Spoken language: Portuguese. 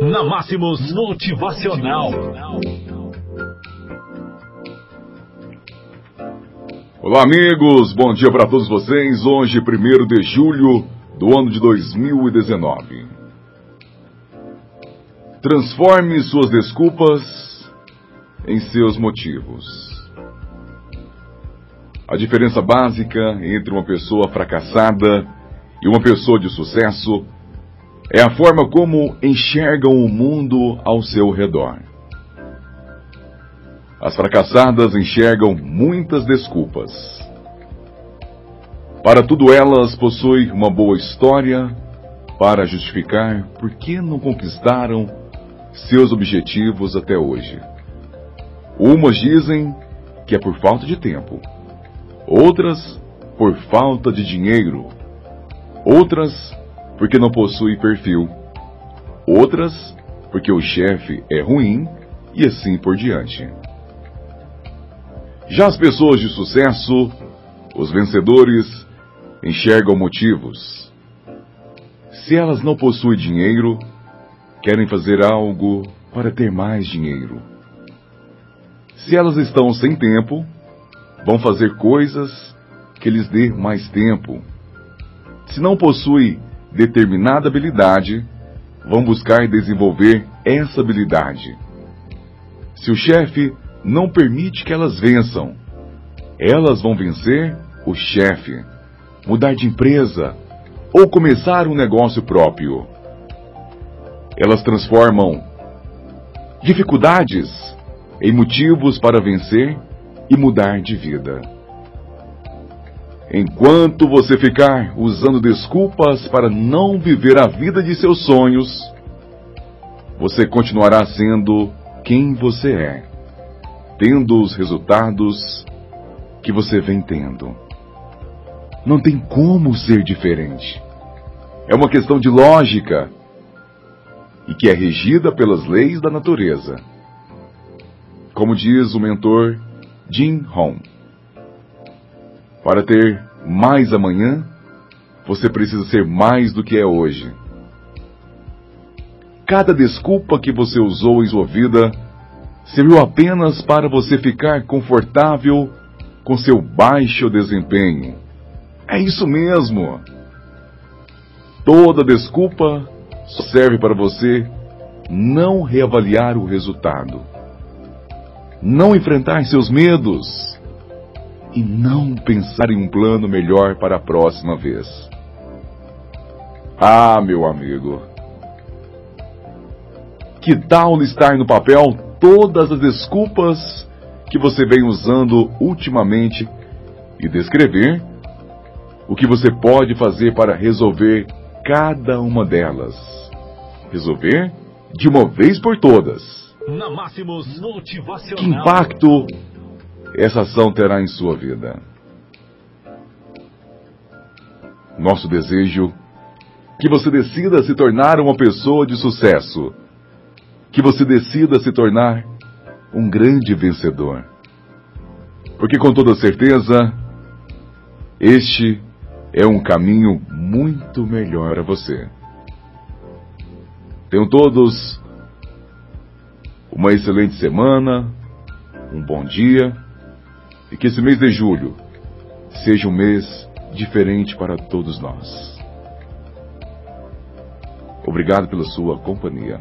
Na Máximos Motivacional. Olá, amigos. Bom dia para todos vocês. Hoje, 1 de julho do ano de 2019. Transforme suas desculpas em seus motivos. A diferença básica entre uma pessoa fracassada e uma pessoa de sucesso é a forma como enxergam o mundo ao seu redor. As fracassadas enxergam muitas desculpas. Para tudo elas possuem uma boa história para justificar por que não conquistaram seus objetivos até hoje. Umas dizem que é por falta de tempo, outras por falta de dinheiro, outras porque não possui perfil, outras porque o chefe é ruim e assim por diante. Já as pessoas de sucesso, os vencedores, enxergam motivos. Se elas não possuem dinheiro, querem fazer algo para ter mais dinheiro. Se elas estão sem tempo, vão fazer coisas que lhes dê mais tempo. Se não possuem determinada habilidade, vão buscar desenvolver essa habilidade. Se o chefe não permite que elas vençam, elas vão vencer o chefe, mudar de empresa ou começar um negócio próprio. Elas transformam dificuldades em motivos para vencer e mudar de vida. Enquanto você ficar usando desculpas para não viver a vida de seus sonhos, você continuará sendo quem você é, tendo os resultados que você vem tendo. Não tem como ser diferente. É uma questão de lógica e que é regida pelas leis da natureza. Como diz o mentor Jim Rohn. Para ter mais amanhã, você precisa ser mais do que é hoje. Cada desculpa que você usou em sua vida serviu apenas para você ficar confortável com seu baixo desempenho. É isso mesmo. Toda desculpa serve para você não reavaliar o resultado, não enfrentar seus medos e não pensar em um plano melhor para a próxima vez. Ah, meu amigo, que tal listar no papel todas as desculpas que você vem usando ultimamente e descrever o que você pode fazer para resolver cada uma delas? Resolver de uma vez por todas. Na Máximos Motivacional. Que impacto essa ação terá em sua vida. Nosso desejo que você decida se tornar uma pessoa de sucesso, que você decida se tornar um grande vencedor. Porque com toda certeza, este é um caminho muito melhor a você. Tenham todos uma excelente semana, um bom dia e que esse mês de julho seja um mês diferente para todos nós. Obrigado pela sua companhia.